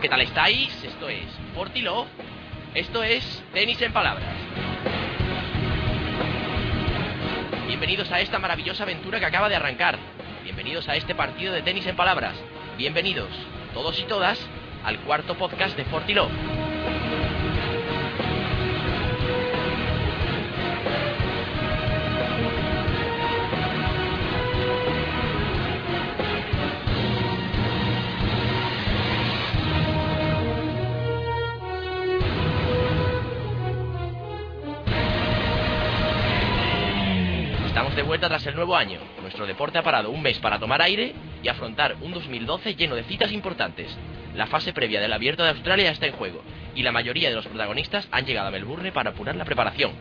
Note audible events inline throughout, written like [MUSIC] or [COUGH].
¿Qué tal estáis? Esto es Fortilo. Esto es Tenis en Palabras. Bienvenidos a esta maravillosa aventura que acaba de arrancar. Bienvenidos a este partido de tenis en palabras. Bienvenidos, todos y todas, al cuarto podcast de Fortilo. De vuelta tras el nuevo año. Nuestro deporte ha parado un mes para tomar aire y afrontar un 2012 lleno de citas importantes. La fase previa del Abierto de Australia está en juego y la mayoría de los protagonistas han llegado a Melbourne para apurar la preparación.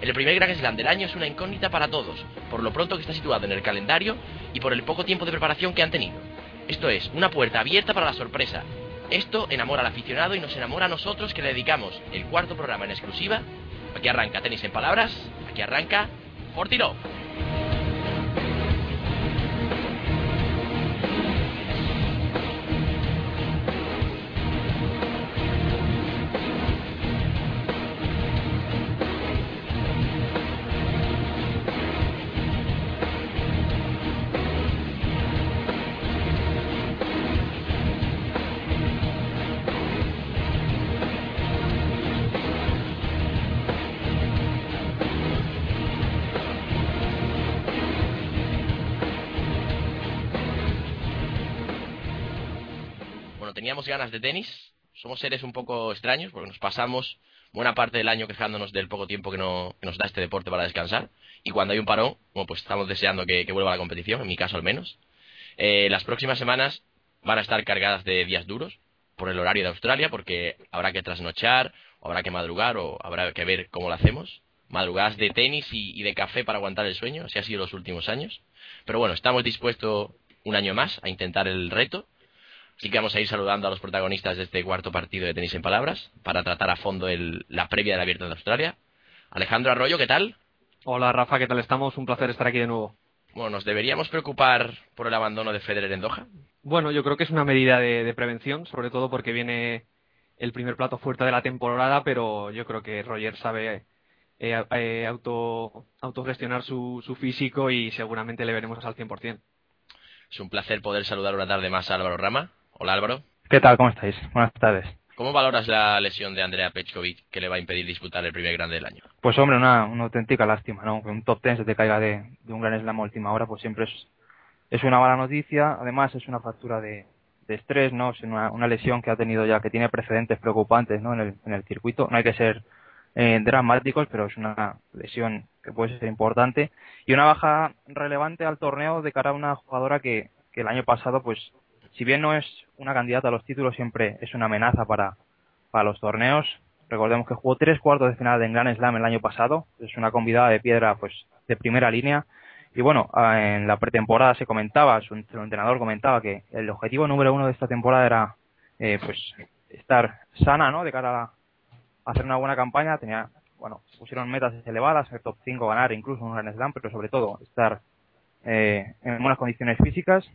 El primer Grand Slam del año es una incógnita para todos, por lo pronto que está situado en el calendario y por el poco tiempo de preparación que han tenido. Esto es, una puerta abierta para la sorpresa. Esto enamora al aficionado y nos enamora a nosotros que le dedicamos el cuarto programa en exclusiva. Aquí arranca Tenis en Palabras, aquí arranca Fortilo. Teníamos ganas de tenis. Somos seres un poco extraños porque nos pasamos buena parte del año quejándonos del poco tiempo que, nos da este deporte para descansar. Y cuando hay un parón, bueno, pues estamos deseando que, vuelva a la competición, en mi caso al menos. Eh, las próximas semanas van a estar cargadas de días duros por el horario de Australia porque habrá que trasnochar, o habrá que madrugar, o habrá que ver cómo lo hacemos. Madrugadas de tenis y, y de café para aguantar el sueño, así ha sido los últimos años. Pero bueno, estamos dispuestos un año más a intentar el reto Así que vamos a ir saludando a los protagonistas de este cuarto partido de tenis en palabras para tratar a fondo el, la previa del Abierto de Australia. Alejandro Arroyo, ¿qué tal? Hola Rafa, ¿qué tal estamos? Un placer estar aquí de nuevo. Bueno, ¿nos deberíamos preocupar por el abandono de Federer en Doha? Bueno, yo creo que es una medida de, prevención, sobre todo porque viene el primer plato fuerte de la temporada, pero yo creo que Roger sabe eh, eh, auto, autogestionar su, su físico y seguramente le veremos al 100%. Es un placer poder saludar una tarde más a Álvaro Rama. Hola Álvaro. ¿Qué tal? ¿Cómo estáis? Buenas tardes. ¿Cómo valoras la lesión de Andrea Pechkovic que le va a impedir disputar el primer grande del año? Pues hombre, una, una auténtica lástima, ¿no? Que un top ten se te caiga de, un gran slam a última hora, pues siempre es, es una mala noticia. Además es una fractura de, de estrés, ¿no? Es una, una, lesión que ha tenido ya, que tiene precedentes preocupantes, ¿no? En el, en el circuito. No hay que ser eh, dramáticos, pero es una lesión que puede ser importante. Y una baja relevante al torneo de cara a una jugadora que, que el año pasado, pues si bien no es una candidata a los títulos, siempre es una amenaza para, para los torneos. Recordemos que jugó tres cuartos de final en Grand Slam el año pasado, es una convidada de piedra pues de primera línea. Y bueno, en la pretemporada se comentaba, su, entrenador comentaba que el objetivo número uno de esta temporada era eh, pues estar sana, ¿no? De cara a, hacer una buena campaña. Tenía, bueno, pusieron metas elevadas, el top 5 ganar incluso un Grand Slam, pero sobre todo estar eh, en buenas condiciones físicas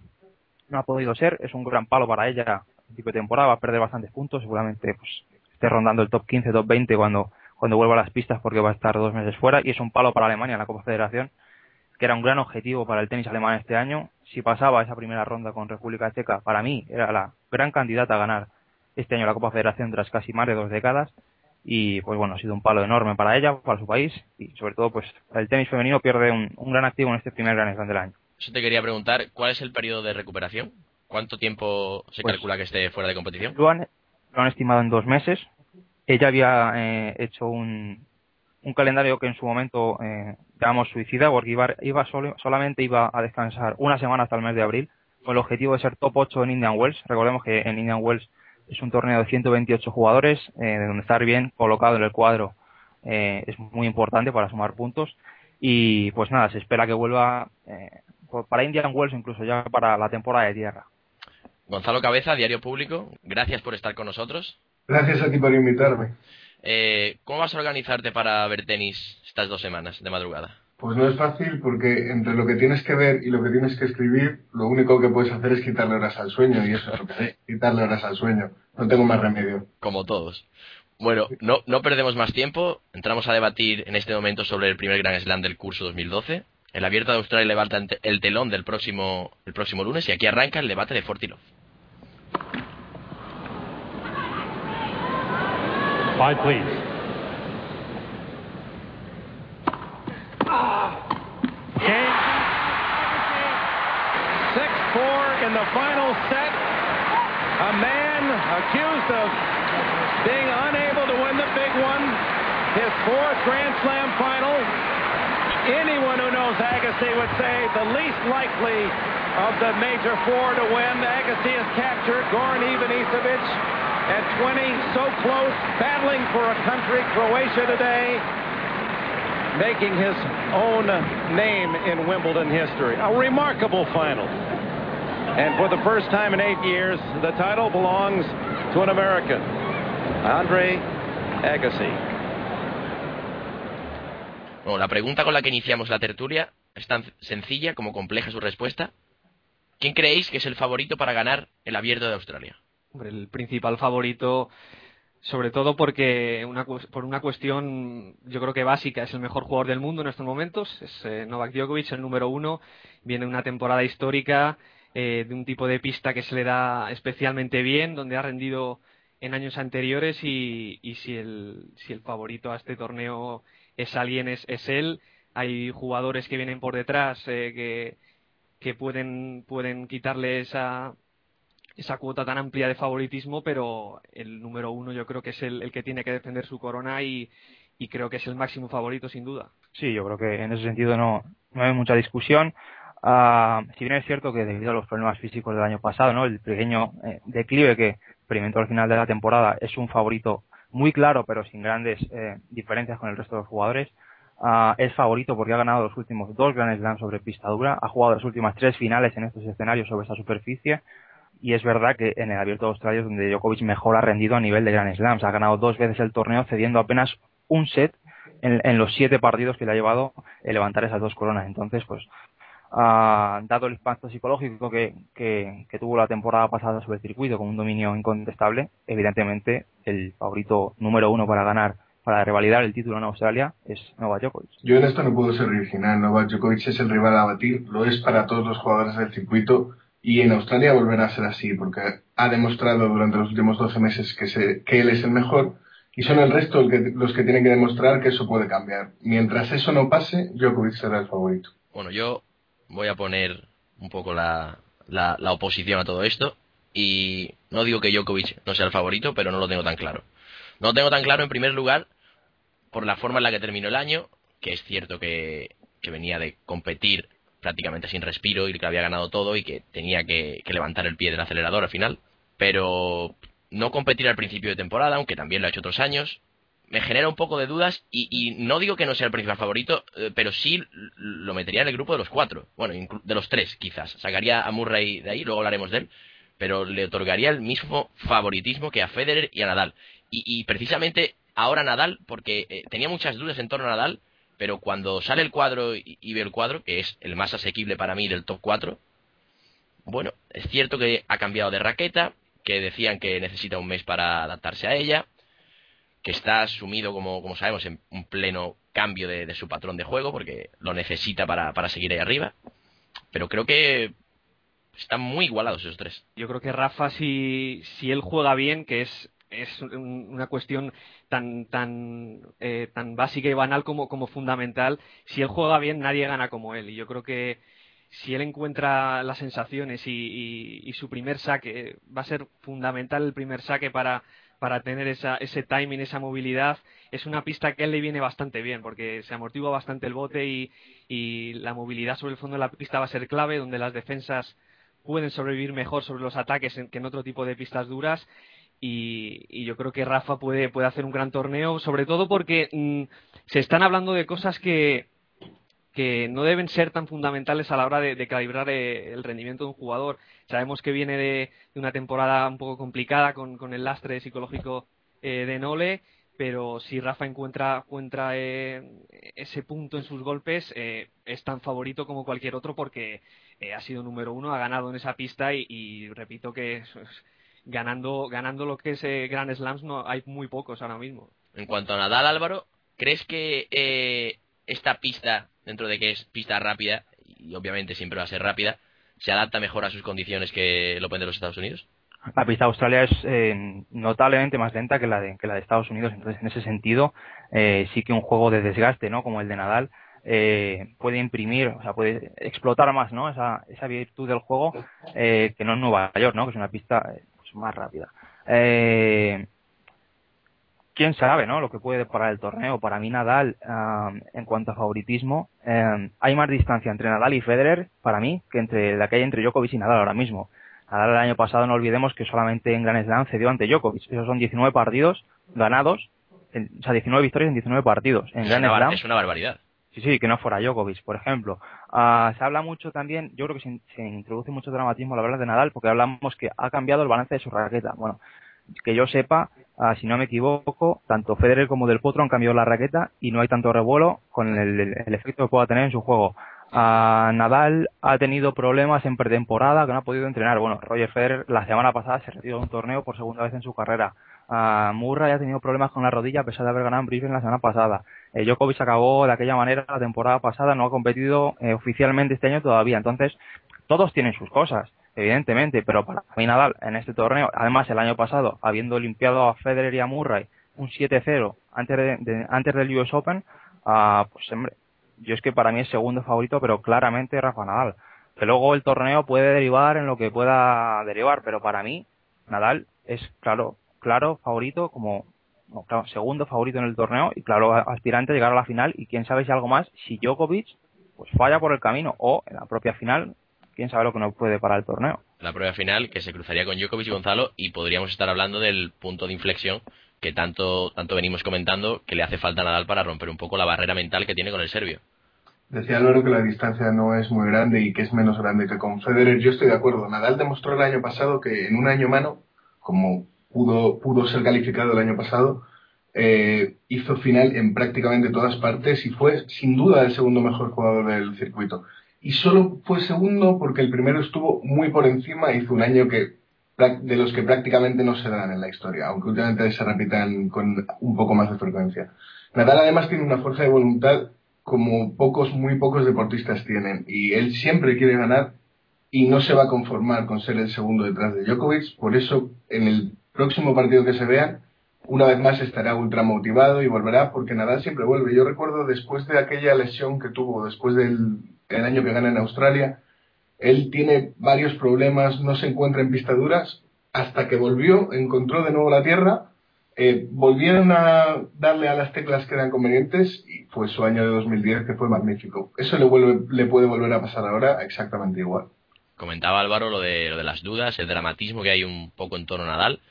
no ha podido ser, es un gran palo para ella en tipo de temporada, va a perder bastantes puntos, seguramente pues esté rondando el top 15, top 20 cuando, cuando vuelva a las pistas porque va a estar dos meses fuera y es un palo para Alemania en la Copa Federación, que era un gran objetivo para el tenis alemán este año. Si pasaba esa primera ronda con República Checa, para mí era la gran candidata a ganar este año la Copa Federación tras casi más de dos décadas y pues bueno, ha sido un palo enorme para ella, para su país y sobre todo pues el tenis femenino pierde un, un gran activo en este primer Gran Slam del año. Eso te quería preguntar, ¿cuál es el periodo de recuperación? ¿Cuánto tiempo se Pues- calcula que esté fuera de competición? Lo han, lo han estimado en dos meses. Ella había eh, hecho un, un calendario que en su momento eh, llamamos suicida porque iba, iba solo- solamente iba a descansar una semana hasta el mes de abril con el objetivo de ser top 8 en Indian Wells. Recordemos que en Indian Wells es un torneo de 128 jugadores, eh, de donde estar bien colocado en el cuadro eh, es muy importante para sumar puntos. Y pues nada, se espera que vuelva eh, para Indian Wells, incluso ya para la temporada de tierra. Gonzalo Cabeza, Diario Público, gracias por estar con nosotros. Gracias a ti por invitarme. Eh, ¿Cómo vas a organizarte para ver tenis estas dos semanas de madrugada? Pues no es fácil porque entre lo que tienes que ver y lo que tienes que escribir, lo único que puedes hacer es quitarle horas al sueño y eso es lo que haré, quitarle horas al sueño. No tengo más remedio. Como todos. Bueno, no, no perdemos más tiempo. Entramos a debatir en este momento sobre el primer Grand Slam del curso 2012. El abierto de Australia levanta el telón del próximo, el próximo lunes y aquí arranca el debate de Fortilov. Five, please. Game. 6-4 in the final set. A man accused of being unable to win the big one. His fourth Grand Slam final. Anyone who knows Agassi would say the least likely of the major four to win. Agassi has captured Goran Ivanisevic at 20, so close, battling for a country, Croatia today, making his own name in Wimbledon history. A remarkable final. And for the first time in eight years, the title belongs to an American, Andre Agassi. La pregunta con la que iniciamos la tertulia es tan sencilla como compleja su respuesta. ¿Quién creéis que es el favorito para ganar el abierto de Australia? El principal favorito, sobre todo porque una, por una cuestión, yo creo que básica, es el mejor jugador del mundo en estos momentos, es eh, Novak Djokovic, el número uno, viene una temporada histórica eh, de un tipo de pista que se le da especialmente bien, donde ha rendido en años anteriores y, si, el, si el favorito a este torneo es alguien, es, él. Hay jugadores que vienen por detrás eh, que, pueden, pueden quitarle esa, esa cuota tan amplia de favoritismo, pero el número uno yo creo que es el, que tiene que defender su corona y, y creo que es el máximo favorito sin duda. Sí, yo creo que en ese sentido no, no hay mucha discusión. Ah, si bien es cierto que debido a los problemas físicos del año pasado, ¿no? el pequeño eh, declive que experimentó al final de la temporada es un favorito muy claro, pero sin grandes eh, diferencias con el resto de los jugadores. Ah, es favorito porque ha ganado los últimos dos Grand Slams sobre pista dura, ha jugado las últimas tres finales en estos escenarios sobre esta superficie y es verdad que en el Abierto de Australia es donde Djokovic mejor ha rendido a nivel de Grand Slams. Ha ganado dos veces el torneo cediendo apenas un set en, en los siete partidos que le ha llevado el levantar esas dos coronas. Entonces, pues, ah, dado el impacto psicológico que, que, que tuvo la temporada pasada sobre el circuito con un dominio incontestable, evidentemente el favorito número uno para ganar, para revalidar el título en Australia es Novak Djokovic. Yo en esto no puedo ser original. Novak Djokovic es el rival a batir, lo es para todos los jugadores del circuito y en Australia volverá a ser así porque ha demostrado durante los últimos 12 meses que, se, que él es el mejor y son el resto el que- los que tienen que demostrar que eso puede cambiar. Mientras eso no pase, Djokovic será el favorito. Bueno, yo voy a poner un poco la, la, oposición a todo esto y no digo que Djokovic no sea el favorito, pero no lo tengo tan claro. No lo tengo tan claro en primer lugar por la forma en la que terminó el año, que es cierto que, que venía de competir prácticamente sin respiro y que había ganado todo y que tenía que levantar el pie del acelerador al final, pero no competir al principio de temporada, aunque también lo ha hecho otros años, me genera un poco de dudas y, y no digo que no sea el principal favorito, eh, pero sí lo metería en el grupo de los cuatro, bueno, de los tres quizás. Sacaría a Murray de ahí, luego hablaremos de él, pero le otorgaría el mismo favoritismo que a Federer y a Nadal. Y, y precisamente ahora Nadal, porque eh, tenía muchas dudas en torno a Nadal, pero cuando sale el cuadro y, y veo el cuadro, que es el más asequible para mí del top 4, bueno, es cierto que ha cambiado de raqueta, que decían que necesita un mes para adaptarse a ella, que está sumido, como, como sabemos, en un pleno cambio de, de su patrón de juego, porque lo necesita para, para seguir ahí arriba. Pero creo que están muy igualados esos tres. Yo creo que Rafa, si, si él juega bien, que es, es un- una cuestión tan, tan, eh, tan básica y banal como, como fundamental, si él juega bien, nadie gana como él. Y yo creo que si él encuentra las sensaciones y, su primer saque, va a ser fundamental el primer saque para, para tener esa, ese timing, esa movilidad. Es una pista que a él le viene bastante bien porque se amortigua bastante el bote y, la movilidad sobre el fondo de la pista va a ser clave, donde las defensas pueden sobrevivir mejor sobre los ataques que en otro tipo de pistas duras. Y, yo creo que Rafa puede, puede hacer un gran torneo, sobre todo porque mm, se están hablando de cosas que, que no deben ser tan fundamentales a la hora de, calibrar eh, el rendimiento de un jugador. Sabemos que viene de, una temporada un poco complicada con, el lastre psicológico eh, de Nole, pero si Rafa encuentra, encuentra eh, ese punto en sus golpes, es tan favorito como cualquier otro porque ha sido número uno, ha ganado en esa pista y, repito que [LAUGHS] ganando, ganando lo que es Grand Slams no hay muy pocos ahora mismo. En cuanto a Nadal, Álvaro, ¿crees que esta pista dentro de que es pista rápida, y obviamente siempre va a ser rápida, se adapta mejor a sus condiciones que el Open de los Estados Unidos? La pista de Australia es eh, notablemente más lenta que la de, que la de Estados Unidos, entonces en ese sentido eh, sí que un juego de desgaste, ¿no? Como el de Nadal, eh, puede imprimir, o sea, puede explotar más, ¿no? Esa, esa virtud del juego que no en Nueva York, ¿no? Que es una pista pues, más rápida. Eh, quién sabe, ¿no? Lo que puede deparar el torneo. Para mí Nadal, en cuanto a favoritismo, hay más distancia entre Nadal y Federer, para mí, que entre la que hay entre Djokovic y Nadal ahora mismo. Nadal el año pasado, no olvidemos que solamente en Grand Slam cedió ante Djokovic. Esos son 19 partidos ganados, o sea, 19 victorias en 19 partidos. En es, Grand una, Slam, es una barbaridad. Sí, sí, que no fuera Djokovic, por ejemplo. Ah, se habla mucho también, yo creo que se, se introduce mucho dramatismo al hablar de Nadal, porque hablamos que ha cambiado el balance de su raqueta. Bueno, que yo sepa, ah, si no me equivoco, tanto Federer como Del Potro han cambiado la raqueta y no hay tanto revuelo con el, efecto que pueda tener en su juego. Ah, Nadal ha tenido problemas en pretemporada que no ha podido entrenar. Bueno, Roger Federer la semana pasada se retiró de un torneo por segunda vez en su carrera. Uh, Murray ha tenido problemas con la rodilla a pesar de haber ganado en Brisbane la semana pasada. Eh, Djokovic acabó de aquella manera la temporada pasada, no ha competido eh, oficialmente este año todavía. Entonces, todos tienen sus cosas evidentemente, pero para mí Nadal en este torneo, además el año pasado, habiendo limpiado a Federer y a Murray un 7-0 antes, de, antes del US Open, uh, pues hombre, yo es que para mí es segundo favorito, pero claramente Rafa Nadal. Que luego el torneo puede derivar en lo que pueda derivar, pero para mí Nadal es claro, claro favorito como claro, segundo favorito en el torneo y claro aspirante a llegar a la final y quién sabe si algo más si Djokovic pues falla por el camino o en la propia final quién sabe lo que nos puede para el torneo. La prueba final que se cruzaría con Djokovic y Gonzalo y podríamos estar hablando del punto de inflexión que tanto, tanto venimos comentando que le hace falta a Nadal para romper un poco la barrera mental que tiene con el serbio. Decía Álvaro que la distancia no es muy grande y que es menos grande que con Federer. Yo estoy de acuerdo. Nadal demostró el año pasado que en un año mano, como pudo, pudo ser calificado el año pasado, eh, hizo final en prácticamente todas partes y fue sin duda el segundo mejor jugador del circuito y solo fue segundo porque el primero estuvo muy por encima, hizo un año que de los que prácticamente no se dan en la historia, aunque últimamente se repitan con un poco más de frecuencia. Nadal además tiene una fuerza de voluntad como pocos, muy pocos deportistas tienen, y él siempre quiere ganar y no se va a conformar con ser el segundo detrás de Djokovic, por eso en el próximo partido que se vean, una vez más estará ultra motivado y volverá porque Nadal siempre vuelve. Yo recuerdo después de aquella lesión que tuvo, después del el año que gana en Australia. Él tiene varios problemas, no se encuentra en pistaduras, hasta que volvió, encontró de nuevo la tierra, eh, volvieron a darle a las teclas que eran convenientes y fue su año de 2010 que fue magnífico. Eso le, vuelve, le puede volver a pasar ahora exactamente igual. Comentaba Álvaro lo de, lo de las dudas, el dramatismo que hay un poco en torno a Nadal.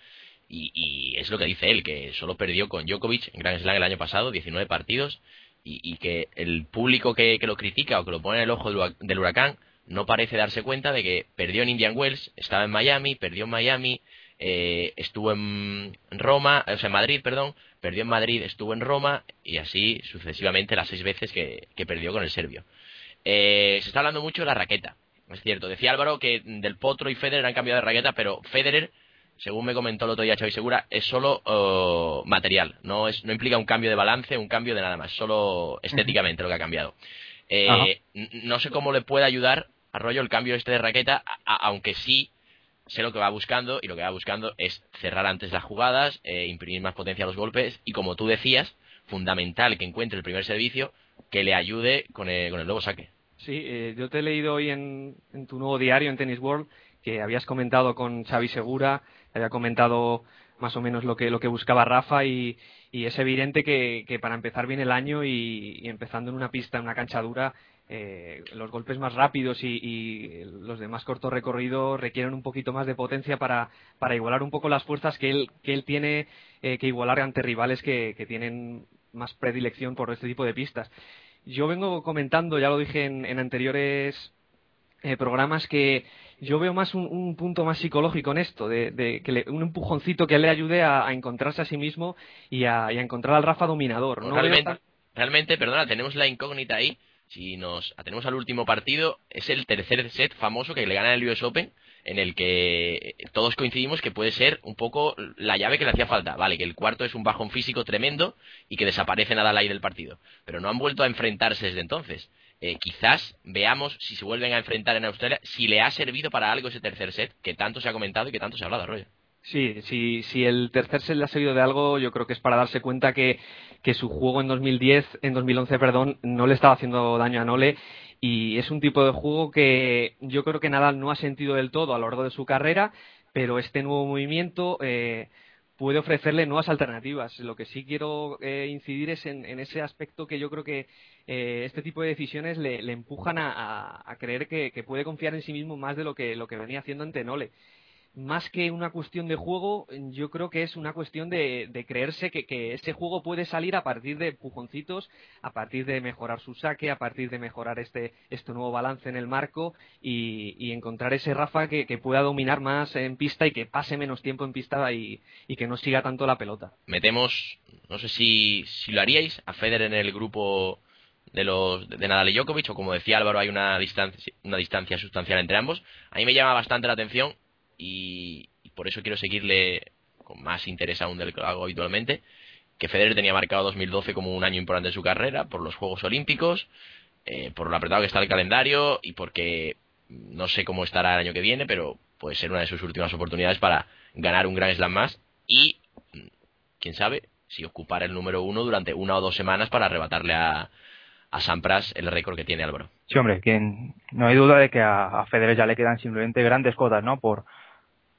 Y, y, es lo que dice él, que solo perdió con Djokovic en Grand Slam el año pasado, 19 partidos, y, que el público que, lo critica o que lo pone en el ojo del huracán no parece darse cuenta de que perdió en Indian Wells, estaba en Miami, perdió en Miami, eh, estuvo en Roma, o sea, en Madrid, perdón, perdió en Madrid, estuvo en Roma y así sucesivamente las seis veces que, perdió con el serbio. Eh, se está hablando mucho de la raqueta, es cierto. Decía Álvaro que del Potro y Federer han cambiado de raqueta, pero Federer según me comentó el otro día Xavi Segura, es solo oh, material, no, es, no implica un cambio de balance, un cambio de nada más, solo estéticamente lo que ha cambiado. Eh, no sé cómo le puede ayudar a Rollo el cambio este de raqueta, aunque sí sé lo que va buscando y lo que va buscando es cerrar antes las jugadas, eh, imprimir más potencia a los golpes y como tú decías, fundamental que encuentre el primer servicio que le ayude con el, con el nuevo saque. Sí, eh, yo te he leído hoy en, tu nuevo diario en Tennis World que habías comentado con Xavi Segura, había comentado más o menos lo que, lo que buscaba Rafa y, es evidente que, para empezar bien el año y, empezando en una pista, en una cancha dura, eh, los golpes más rápidos y, los de más corto recorrido requieren un poquito más de potencia para, para igualar un poco las fuerzas que él, que él tiene eh, que igualar ante rivales que, que tienen más predilección por este tipo de pistas. Yo vengo comentando, ya lo dije en, anteriores eh, programas, que yo veo más un, punto más psicológico en esto, de, que un empujoncito que le ayude a, encontrarse a sí mismo y a, encontrar al Rafa dominador. ¿no? Realmente, realmente, perdona, tenemos la incógnita ahí. Si nos atenemos al último partido, es el tercer set famoso que le gana el US Open en el que todos coincidimos que puede ser un poco la llave que le hacía falta. Vale, que el cuarto es un bajón físico tremendo y que desaparece nada al aire del partido. Pero no han vuelto a enfrentarse desde entonces. Eh, quizás veamos si se vuelven a enfrentar en Australia, si le ha servido para algo ese tercer set que tanto se ha comentado y que tanto se ha hablado, Arroyo. Sí, sí, si el tercer set le ha servido de algo, yo creo que es para darse cuenta que, que su juego en 2010, en 2011, perdón, no le estaba haciendo daño a Nole y es un tipo de juego que yo creo que Nadal no ha sentido del todo a lo largo de su carrera, pero este nuevo movimiento eh, puede ofrecerle nuevas alternativas. Lo que sí quiero eh, incidir es en, ese aspecto que yo creo que eh, este tipo de decisiones le, empujan a, creer que, que, puede confiar en sí mismo más de lo que, lo que venía haciendo ante Nole más que una cuestión de juego, yo creo que es una cuestión de, creerse que, ese juego puede salir a partir de pujoncitos, a partir de mejorar su saque, a partir de mejorar este, este nuevo balance en el marco y, encontrar ese Rafa que, pueda dominar más en pista y que pase menos tiempo en pista y, que no siga tanto la pelota. Metemos, no sé si, si lo haríais, a Federer en el grupo de los de Nadal y Djokovic o como decía Álvaro hay una distancia una distancia sustancial entre ambos a mí me llama bastante la atención y, por eso quiero seguirle con más interés aún del que lo hago habitualmente, que Federer tenía marcado 2012 como un año importante en su carrera por los Juegos Olímpicos, eh, por lo apretado que está el calendario y porque no sé cómo estará el año que viene, pero puede ser una de sus últimas oportunidades para ganar un Grand Slam más y, quién sabe, si ocupar el número uno durante una o dos semanas para arrebatarle a, a Sampras el récord que tiene Álvaro. Sí, hombre, que no hay duda de que a, a Federer ya le quedan simplemente grandes cotas, ¿no? Por,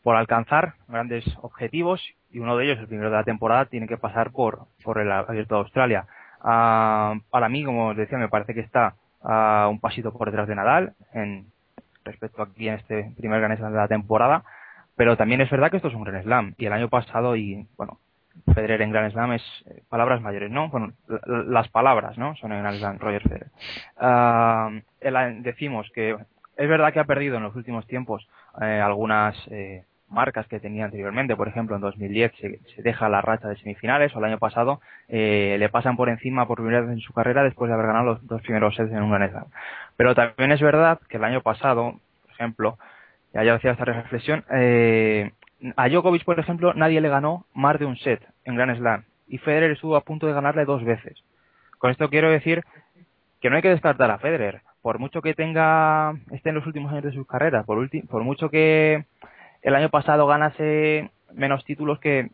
por alcanzar grandes objetivos y uno de ellos, el primero de la temporada, tiene que pasar por, por el Abierto de Australia. Ah, para mí, como os decía, me parece que está ah, un pasito por detrás de Nadal en respecto aquí en este primer Grand Slam de la temporada, pero también es verdad que esto es un Grand Slam y el año pasado y bueno, Federer en Grand Slam es eh, palabras mayores, ¿no? Bueno, las palabras, ¿no? Son en Grand Slam, Roger Federer. Ah, decimos que es verdad que ha perdido en los últimos tiempos eh, algunas eh, marcas que tenía anteriormente. Por ejemplo, en 2010 se, deja la racha de semifinales o el año pasado eh, le pasan por encima por primera vez en su carrera después de haber ganado los dos primeros sets en un Grand Slam. Pero también es verdad que el año pasado, por ejemplo, ya yo hacía esta reflexión, eh, a Djokovic, por ejemplo, nadie le ganó más de un set en Grand Slam y Federer estuvo a punto de ganarle dos veces. Con esto quiero decir que no hay que descartar a Federer. Por mucho que tenga, esté en los últimos años de su carrera, por, por mucho que el año pasado ganase menos títulos que,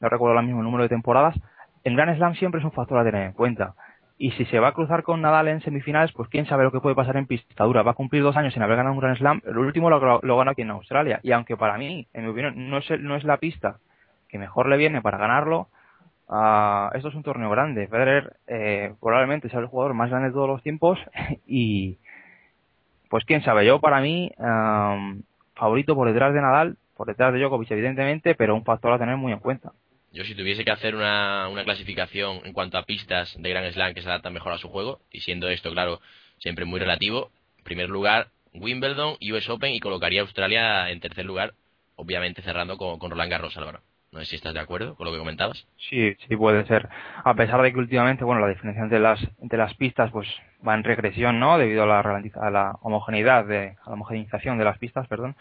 no recuerdo el mismo número de temporadas, el Grand Slam siempre es un factor a tener en cuenta. Y si se va a cruzar con Nadal en semifinales, pues quién sabe lo que puede pasar en pista dura. Va a cumplir dos años sin haber ganado un Grand Slam, el último lo, lo aquí en Australia. Y aunque para mí, en mi opinión, no es, no es la pista que mejor le viene para ganarlo, uh, esto es un torneo grande. Federer eh, probablemente sea el jugador más grande de todos los tiempos [LAUGHS] y pues quién sabe, yo para mí favorito por detrás de Nadal, por detrás de Djokovic evidentemente, pero un factor a tener muy en cuenta. Yo si tuviese que hacer una, clasificación en cuanto a pistas de Grand Slam que se adaptan mejor a su juego, y siendo esto, claro, siempre muy relativo, en primer lugar Wimbledon, US Open y colocaría Australia en tercer lugar, obviamente cerrando con, con Roland Garros, Álvaro. No sé si estás de acuerdo con lo que comentabas. Sí, sí puede ser. A pesar de que últimamente, bueno, la diferencia entre las, entre las pistas pues va en regresión, ¿no? Debido a la, a la homogeneidad, de, a la homogenización de las pistas, perdón.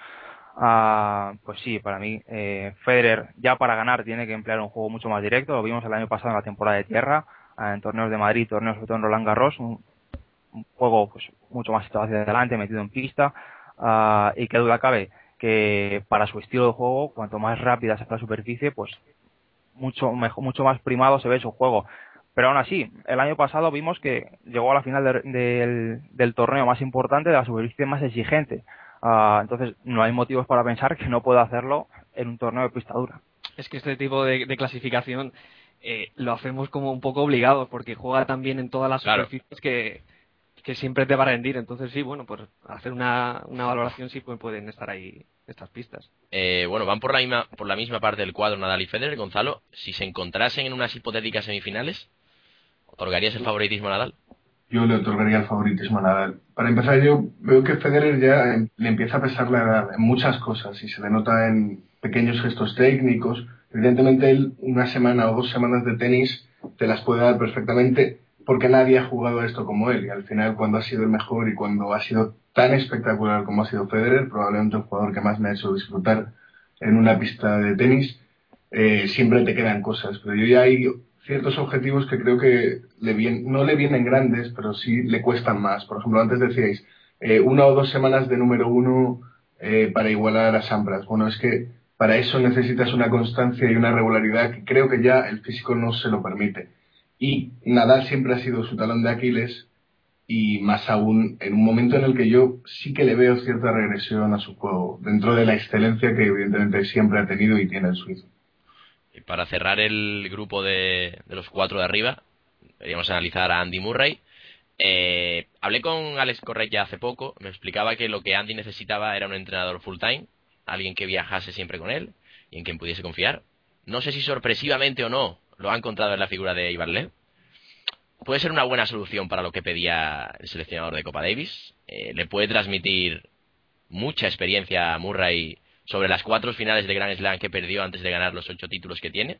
Ah, pues sí, para mí eh, Federer ya para ganar tiene que emplear un juego mucho más directo. Lo vimos el año pasado en la temporada de tierra, en torneos de Madrid, torneos sobre todo en Roland Garros, un, juego pues mucho más hacia adelante, metido en pista. Ah, y qué duda cabe que para su estilo de juego, cuanto más rápida sea la superficie, pues mucho mejor, mucho más primado se ve su juego. Pero aún así, el año pasado vimos que llegó a la final del, torneo más importante, de la superficie más exigente. Ah, entonces, no hay motivos para pensar que no pueda hacerlo en un torneo de pista dura. Es que este tipo de, clasificación eh, lo hacemos como un poco obligados, porque juega también en todas las superficies que, que siempre te va a rendir. Entonces, sí, bueno, pues hacer una, una valoración sí pueden estar ahí estas pistas. Eh, bueno, van por la, misma, por la misma parte del cuadro Nadal y Federer. Gonzalo, si se encontrasen en unas hipotéticas semifinales, ¿otorgarías el favoritismo a Nadal? Yo le otorgaría el favoritismo a Nadal. Para empezar, yo veo que Federer ya em, le empieza a pesar la edad en muchas cosas y se le nota en pequeños gestos técnicos. Evidentemente, él una semana o dos semanas de tenis te las puede dar perfectamente porque nadie ha jugado esto como él. Y al final, cuando ha sido el mejor y cuando ha sido tan espectacular como ha sido Federer, probablemente el jugador que más me ha hecho disfrutar en una pista de tenis, eh, siempre te quedan cosas. Pero yo ya hay ciertos objetivos que creo que le no le vienen grandes, pero sí le cuestan más. Por ejemplo, antes decíais, eh, una o dos semanas de número uno eh, para igualar a Sampras. Bueno, es que para eso necesitas una constancia y una regularidad que creo que ya el físico no se lo permite. Y Nadal siempre ha sido su talón de Aquiles y más aún en un momento en el que yo sí que le veo cierta regresión a su juego, dentro de la excelencia que evidentemente siempre ha tenido y tiene el suizo. Y para cerrar el grupo de, los cuatro de arriba, deberíamos analizar a Andy Murray. Eh, hablé con Alex Correa hace poco, me explicaba que lo que Andy necesitaba era un entrenador full time, alguien que viajase siempre con él y en quien pudiese confiar. No sé si sorpresivamente o no lo ha encontrado en la figura de Lev. Puede ser una buena solución para lo que pedía el seleccionador de Copa Davis. Eh, le puede transmitir mucha experiencia a Murray sobre las cuatro finales de Grand Slam que perdió antes de ganar los ocho títulos que tiene.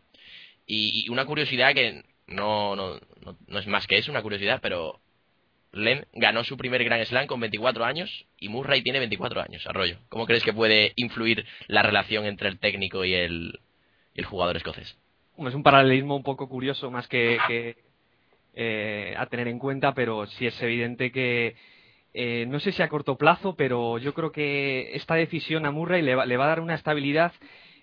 Y, una curiosidad que no, no, no, es más que eso, una curiosidad, pero Len ganó su primer Grand Slam con 24 años y Murray tiene 24 años, Arroyo. ¿Cómo crees que puede influir la relación entre el técnico y el, y el jugador escocés? Es un paralelismo un poco curioso más que, eh, a tener en cuenta, pero sí es evidente que eh, no sé si a corto plazo, pero yo creo que esta decisión a Murray le va, a dar una estabilidad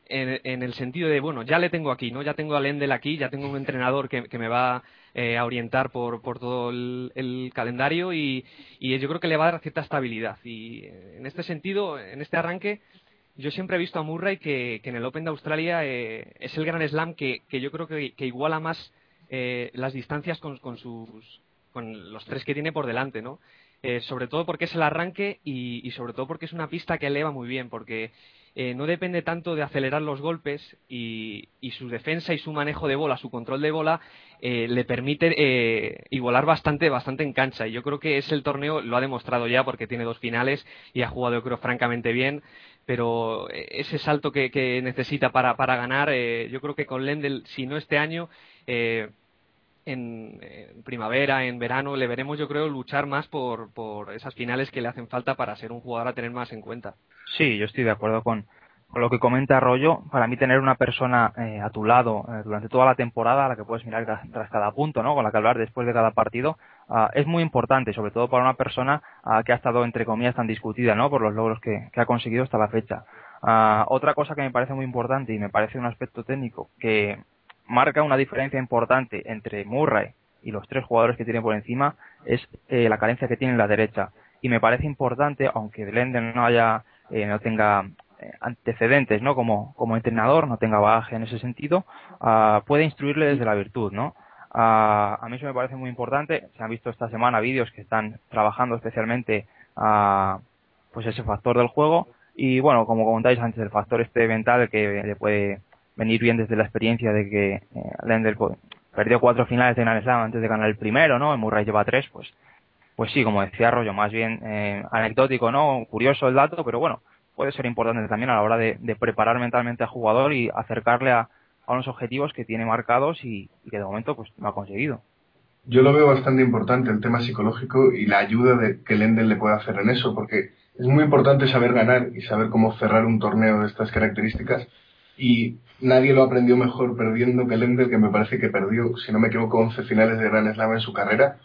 en, el sentido de, bueno, ya le tengo aquí, ¿no? Ya tengo a Lendl aquí, ya tengo un entrenador que, me va eh, a orientar por, todo el, calendario y, y, yo creo que le va a dar cierta estabilidad. Y en este sentido, en este arranque, yo siempre he visto a Murray que, en el Open de Australia eh, es el gran slam que, yo creo que, iguala más eh, las distancias con, sus, con los tres que tiene por delante, ¿no? Eh, sobre todo porque es el arranque y, sobre todo porque es una pista que eleva muy bien, porque no depende tanto de acelerar los golpes y, su defensa y su manejo de bola, su control de bola, le permite igualar bastante, bastante en cancha. Y yo creo que es el torneo, lo ha demostrado ya porque tiene dos finales y ha jugado, yo creo, francamente bien pero eh, ese salto que, necesita para, para ganar, eh, yo creo que con Lendl, si no este año, eh, en, primavera, en verano, le veremos, yo creo, luchar más por, por esas finales que le hacen falta para ser un jugador a tener más en cuenta. Sí, yo estoy de acuerdo con lo que comenta Arroyo, para mí tener una persona eh, a tu lado eh, durante toda la temporada, a la que puedes mirar tras cada punto, ¿no? con la que hablar después de cada partido, ah, es muy importante, sobre todo para una persona ah, que ha estado, entre comillas, tan discutida ¿no? por los logros que, ha conseguido hasta la fecha. Ah, otra cosa que me parece muy importante y me parece un aspecto técnico que marca una diferencia importante entre Murray y los tres jugadores que tiene por encima es eh, la carencia que tiene en la derecha. Y me parece importante, aunque Blenden no haya no tenga eh, antecedentes, ¿no? Como, como entrenador, no tenga bagaje en ese sentido, uh, puede instruirle desde la virtud, ¿no? Uh, a mí eso me parece muy importante. Se han visto esta semana vídeos que están trabajando especialmente a pues ese factor del juego y bueno, como comentáis antes, el factor este mental que le puede venir bien desde la experiencia de que eh, Lender pues, perdió cuatro finales de Grand antes de ganar el primero, ¿no? El Murray lleva tres, pues pues sí, como decía Rollo, más bien eh, anecdótico, ¿no? Curioso el dato, pero bueno, puede ser importante también a la hora de, preparar mentalmente al jugador y acercarle a, unos objetivos que tiene marcados y, que de momento pues no ha conseguido. Yo lo veo bastante importante el tema psicológico y la ayuda de que Lendl le puede hacer en eso, porque es muy importante saber ganar y saber cómo cerrar un torneo de estas características y nadie lo aprendió mejor perdiendo que Lendl, que me parece que perdió, si no me equivoco, 11 finales de Grand Slam en su carrera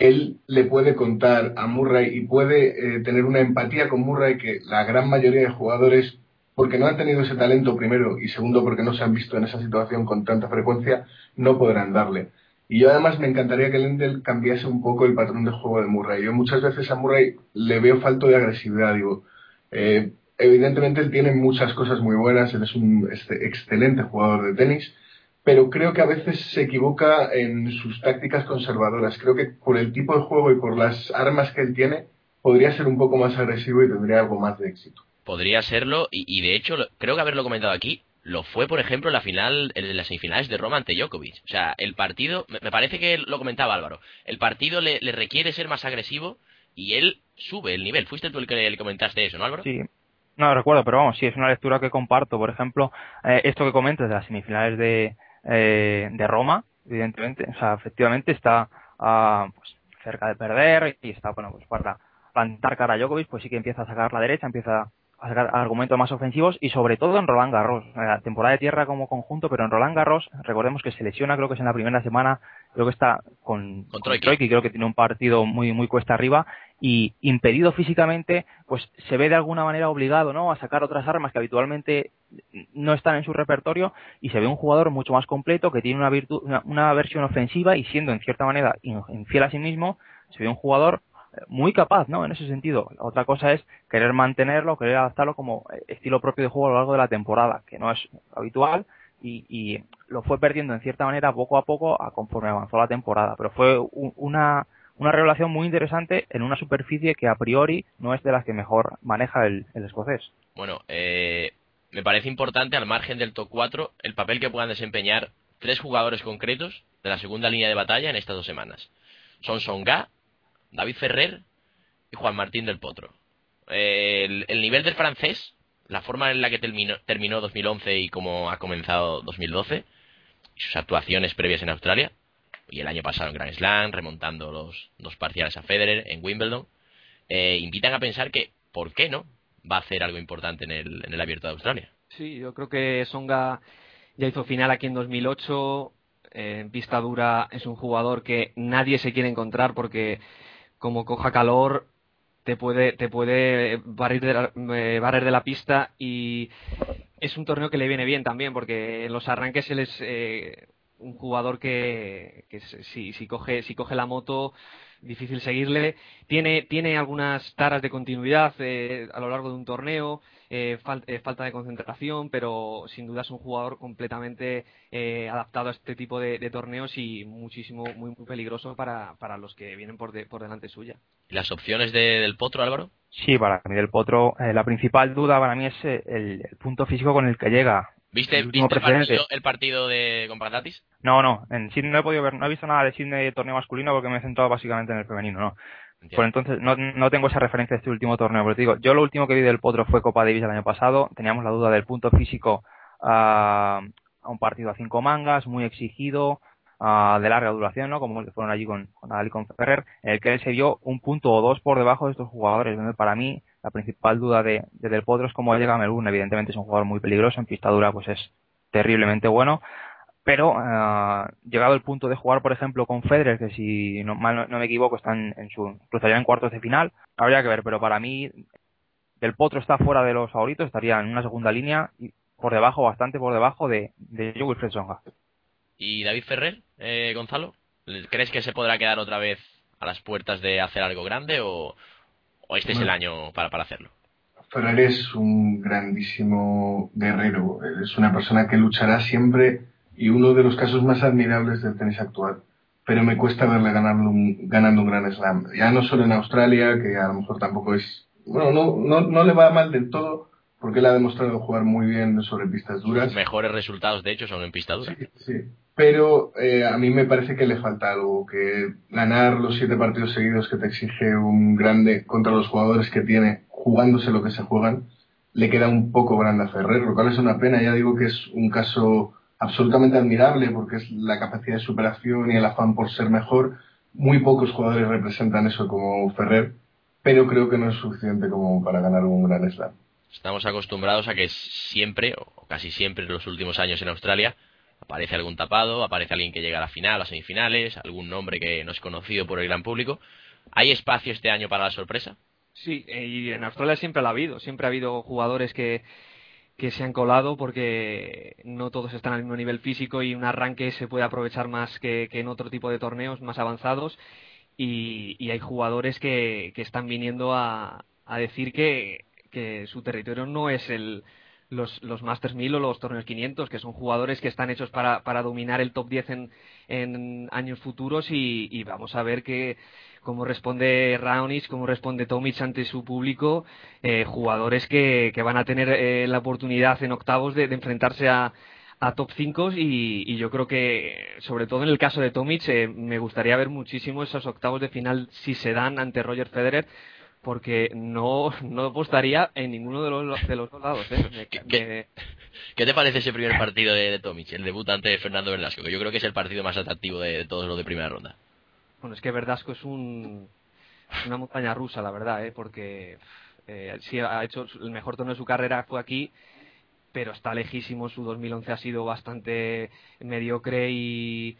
él le puede contar a Murray y puede eh, tener una empatía con Murray que la gran mayoría de jugadores, porque no han tenido ese talento primero y segundo porque no se han visto en esa situación con tanta frecuencia, no podrán darle. Y yo además me encantaría que Lendl cambiase un poco el patrón de juego de Murray. Yo muchas veces a Murray le veo falto de agresividad, digo. Eh, evidentemente él tiene muchas cosas muy buenas, él es un este, excelente jugador de tenis, pero creo que a veces se equivoca en sus tácticas conservadoras. Creo que por el tipo de juego y por las armas que él tiene, podría ser un poco más agresivo y tendría algo más de éxito. Podría serlo, y, de hecho, creo que haberlo comentado aquí, lo fue, por ejemplo, en la final, en las semifinales de Roma ante Djokovic. O sea, el partido, me parece que lo comentaba Álvaro, el partido le, requiere ser más agresivo y él sube el nivel. Fuiste tú el que le comentaste eso, ¿no, Álvaro? Sí, no recuerdo, pero vamos, sí, es una lectura que comparto. Por ejemplo, eh, esto que comentas de las semifinales de, eh, de Roma, evidentemente, o sea, efectivamente está ah, pues, cerca de perder y está, bueno, pues para plantar cara a Djokovic, pues sí que empieza a sacar la derecha, empieza argumentos más ofensivos y sobre todo en Roland Garros. La temporada de tierra como conjunto, pero en Roland Garros, recordemos que se lesiona, creo que es en la primera semana, creo que está con, con, creo que tiene un partido muy, muy cuesta arriba y impedido físicamente, pues se ve de alguna manera obligado, ¿no? A sacar otras armas que habitualmente no están en su repertorio y se ve un jugador mucho más completo que tiene una virtud, una, versión ofensiva y siendo en cierta manera infiel a sí mismo, se ve un jugador muy capaz, ¿no? En ese sentido. otra cosa es querer mantenerlo, querer adaptarlo como estilo propio de juego a lo largo de la temporada, que no es habitual y, lo fue perdiendo en cierta manera poco a poco a conforme avanzó la temporada. Pero fue una, una revelación muy interesante en una superficie que a priori no es de las que mejor maneja el, escocés. Bueno, eh, me parece importante, al margen del top 4, el papel que puedan desempeñar tres jugadores concretos de la segunda línea de batalla en estas dos semanas. Son Songa, David Ferrer y Juan Martín del Potro. el, nivel del francés, la forma en la que terminó, terminó 2011 y cómo ha comenzado 2012, y sus actuaciones previas en Australia, y el año pasado en Grand Slam, remontando los dos parciales a Federer en Wimbledon, eh, invitan a pensar que, ¿por qué no? Va a hacer algo importante en el, en el Abierto de Australia. Sí, yo creo que Songa ya hizo final aquí en 2008. en pista dura es un jugador que nadie se quiere encontrar porque como coja calor, te puede, te puede barrer de, la, eh, de la pista y es un torneo que le viene bien también porque en los arranques él es eh, un jugador que, que si, si, coge, si coge la moto difícil seguirle. Tiene, tiene algunas taras de continuidad eh, a lo largo de un torneo, eh, eh, falta de concentración, pero sin duda es un jugador completamente adaptado a este tipo de, torneos y muchísimo, muy, muy peligroso para, para los que vienen por, por delante suya. ¿Y las opciones del Potro, Álvaro? Sí, para mí del Potro, la principal duda para mí es el, punto físico con el que llega. ¿Viste, el, partido, de con No, no. En Sydney no he podido ver, no he visto nada de Sydney de torneo masculino porque me he centrado básicamente en el femenino, ¿no? Por entonces no, no tengo esa referencia de este último torneo. Pero te digo, yo lo último que vi del Potro fue Copa Davis el año pasado. Teníamos la duda del punto físico a, a un partido a cinco mangas, muy exigido, de larga duración, ¿no? Como fueron allí con, con y con Ferrer, en el que él se vio un punto o dos por debajo de estos jugadores. Para mí, la principal duda de, Del Potro es cómo llega a Melbourne. Evidentemente es un jugador muy peligroso, en pista dura pues es terriblemente bueno. Pero uh, llegado el punto de jugar, por ejemplo, con Federer, que si no, mal no, me equivoco, están en su cruzaría en cuartos de final, habría que ver. Pero para mí, Del Potro está fuera de los favoritos, estaría en una segunda línea y por debajo, bastante por debajo de, de Wilfred Songa. ¿Y David Ferrer, eh, Gonzalo? ¿Crees que se podrá quedar otra vez a las puertas de hacer algo grande o, o este es el año para, para hacerlo? Ferrer es un grandísimo guerrero, es una persona que luchará siempre y uno de los casos más admirables del tenis actual. Pero me cuesta verle ganando un, ganando un gran slam. Ya no solo en Australia, que a lo mejor tampoco es. Bueno, no, no, no le va mal del todo, porque él ha demostrado jugar muy bien sobre pistas duras. Mejores resultados, de hecho, son en pista dura. Sí, sí. Pero eh, a mí me parece que le falta algo, que ganar los siete partidos seguidos que te exige un grande contra los jugadores que tiene, jugándose lo que se juegan, le queda un poco grande a Ferrer, lo cual es una pena. Ya digo que es un caso absolutamente admirable porque es la capacidad de superación y el afán por ser mejor. Muy pocos jugadores representan eso como Ferrer, pero creo que no es suficiente como para ganar un gran slam. Estamos acostumbrados a que siempre, o casi siempre en los últimos años en Australia, aparece algún tapado, aparece alguien que llega a la final, a semifinales, algún nombre que no es conocido por el gran público. ¿Hay espacio este año para la sorpresa? Sí, y en Australia siempre lo ha habido, siempre ha habido jugadores que, que se han colado porque no todos están al mismo nivel físico y un arranque se puede aprovechar más que, en otro tipo de torneos más avanzados. Y, hay jugadores que, están viniendo a, decir que, su territorio no es el, los, los Masters 1000 o los torneos 500, que son jugadores que están hechos para, para dominar el top 10 en, en años futuros y, vamos a ver que cómo responde Raonic, cómo responde Tomic ante su público, eh, jugadores que, que, van a tener eh, la oportunidad en octavos de, enfrentarse a, a top 5 y, yo creo que, sobre todo en el caso de Tomic, eh, me gustaría ver muchísimo esos octavos de final si se dan ante Roger Federer, porque no, no apostaría en ninguno de los, de los dos lados. [LAUGHS] ¿Qué, te parece ese primer partido de, de Tomic, el debut ante Fernando Velasco? Que yo creo que es el partido más atractivo de, de todos los de primera ronda. Bueno, es que Verdasco es un, una montaña rusa, la verdad, ¿eh? porque eh, sí ha hecho el mejor torneo de su carrera fue aquí, pero está lejísimo. Su 2011 ha sido bastante mediocre y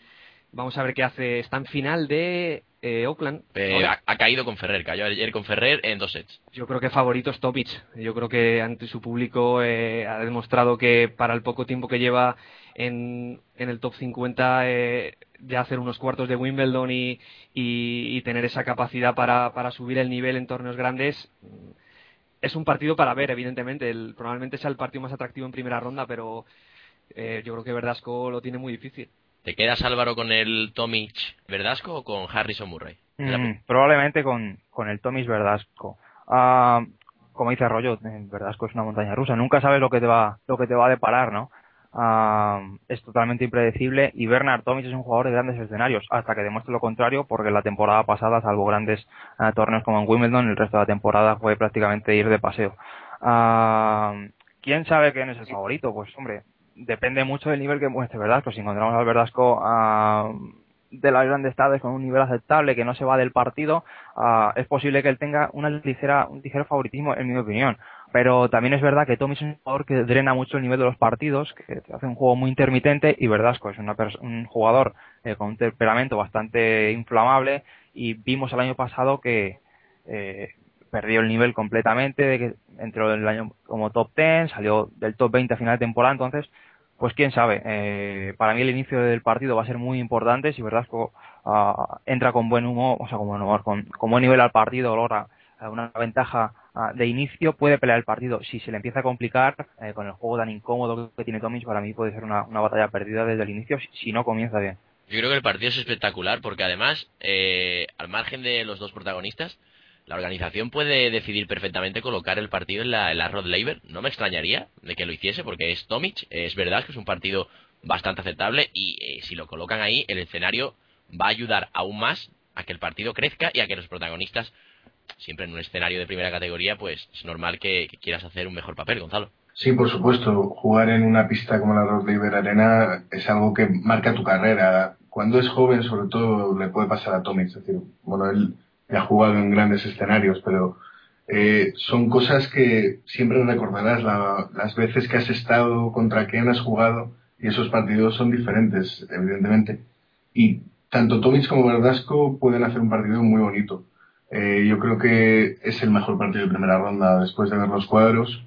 vamos a ver qué hace. Está en final de eh, Oakland. Eh, ha, caído con Ferrer, cayó ayer con Ferrer en dos sets. Yo creo que favorito es Topic. Yo creo que ante su público eh, ha demostrado que para el poco tiempo que lleva en, en el top 50 eh, de hacer unos cuartos de Wimbledon y, y, tener esa capacidad para, para, subir el nivel en torneos grandes. Mm, es un partido para ver, evidentemente. El, probablemente sea el partido más atractivo en primera ronda, pero eh, yo creo que Verdasco lo tiene muy difícil. ¿Te quedas, Álvaro, con el Tomic Verdasco o con Harrison Murray? Mm, probablemente con, con el Tomic Verdasco. Ah, como dice Arroyo, Verdasco es una montaña rusa. Nunca sabes lo que te va, lo que te va a deparar, ¿no? es totalmente impredecible y Bernard Tomic es un jugador de grandes escenarios hasta que demuestre lo contrario porque la temporada pasada salvo grandes eh, torneos como en Wimbledon el resto de la temporada fue prácticamente ir de paseo ¿quién sabe quién es el favorito? pues hombre depende mucho del nivel que muestre ¿verdad? pues si encontramos al Verdasco de las grandes tardes con un nivel aceptable que no se va del partido, ah, es posible que él tenga una ligera, un ligero favoritismo, en mi opinión. Pero también es verdad que Tommy es un jugador que drena mucho el nivel de los partidos, que hace un juego muy intermitente y Verdasco es una un jugador eh, con un temperamento bastante inflamable y vimos el año pasado que eh, perdió el nivel completamente, de que entró el año como top 10, salió del top 20 a final de temporada, entonces pues quién sabe. Eh, para mí el inicio del partido va a ser muy importante. Si Verdasco uh, entra con buen humor, o sea, con buen humor, con, buen nivel al partido, logra eh, una ventaja ah, de inicio, puede pelear el partido. Si se le empieza a complicar eh, con el juego tan incómodo que tiene Tomis, para mí puede ser una, una batalla perdida desde el inicio si, no comienza bien. Yo creo que el partido es espectacular porque además, al margen de los dos protagonistas, la organización puede decidir perfectamente colocar el partido en la, Rod Laver. No me extrañaría de que lo hiciese porque es Tomic. Es verdad que es un partido bastante aceptable y eh, si lo colocan ahí, el escenario va a ayudar aún más a que el partido crezca y a que los protagonistas, siempre en un escenario de primera categoría, pues es normal que, quieras hacer un mejor papel, Gonzalo. Sí, por supuesto. Jugar en una pista como la Rod Laver Arena es algo que marca tu carrera. Cuando es joven, sobre todo, le puede pasar a Tomic. Es decir, bueno, él ha jugado en grandes escenarios, pero eh, son cosas que siempre recordarás las veces que has estado, contra quién has jugado, y esos partidos son diferentes, evidentemente. Y tanto Tomic como Verdasco pueden hacer un partido muy bonito. Eh, yo creo que es el mejor partido de primera ronda después de ver los cuadros.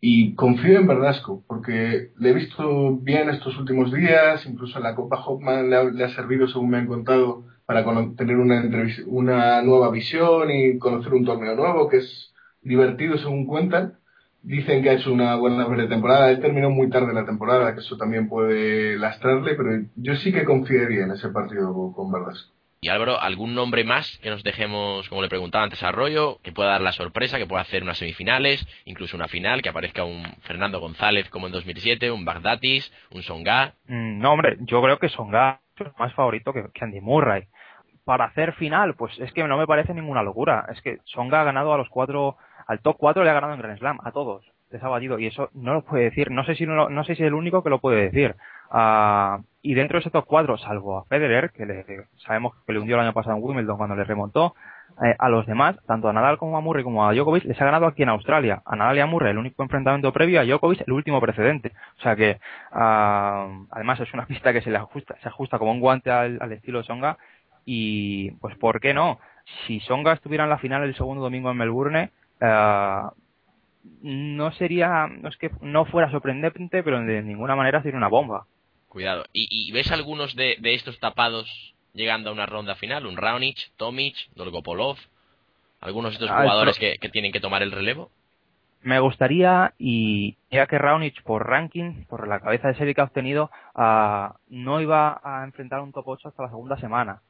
Y confío en Verdasco, porque le he visto bien estos últimos días, incluso en la Copa Hopman le le ha servido, según me han contado, para tener una, una nueva visión y conocer un torneo nuevo que es divertido según cuentan. Dicen que ha hecho una buena temporada. Él terminó muy tarde la temporada, que eso también puede lastrarle, pero yo sí que confiaría en ese partido con Verdasco. Y Álvaro, ¿algún nombre más que nos dejemos, como le preguntaba antes a Arroyo, que pueda dar la sorpresa, que pueda hacer unas semifinales, incluso una final, que aparezca un Fernando González como en 2007, un Bagdatis, un Songa? Mm, no, hombre, yo creo que Songa más favorito que Andy Murray para hacer final, pues es que no me parece ninguna locura. Es que Songa ha ganado a los cuatro, al top 4 le ha ganado en Grand Slam, a todos. Les ha batido y eso no lo puede decir. No sé si no, no sé si es el único que lo puede decir. Uh, y dentro de ese top 4, salvo a Federer, que le, sabemos que le hundió el año pasado en Wimbledon cuando le remontó, eh, a los demás, tanto a Nadal como a Murray como a Djokovic, les ha ganado aquí en Australia. A Nadal y a Murray el único enfrentamiento previo, a Djokovic el último precedente. O sea que, uh, además es una [LAUGHS] pista que se le ajusta, se ajusta como un guante al, al estilo Songa y pues, ¿por qué no? Si Songa estuviera en la final el segundo domingo en Melbourne, eh, no sería, no es que no fuera sorprendente, pero de ninguna manera sería una bomba. Cuidado. ¿Y, ves algunos de, estos tapados llegando a una ronda final? ¿Un Raonic, Tomic, Dolgopolov? ¿Algunos de estos ah, jugadores que, tienen que tomar el relevo? Me gustaría, y ya que Raonic por ranking, por la cabeza de serie que ha obtenido, ah, no iba a enfrentar un top 8 hasta la segunda semana